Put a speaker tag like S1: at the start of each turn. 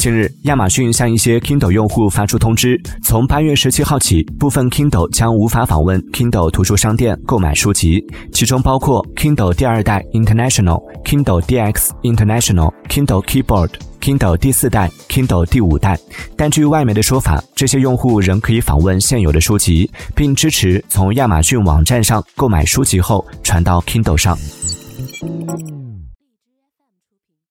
S1: 近日亚马逊向一些 kindle 用户发出通知从八月十七号起部分 kindle 将无法访问 kindle 图书商店购买书籍其中包括 kindle 第二代 international kindle dx international kindle keyboard kindle 第四代 kindle 第五代但据外媒的说法这些用户仍可以访问现有的书籍并支持从亚马逊网站上购买书籍后传到 kindle 上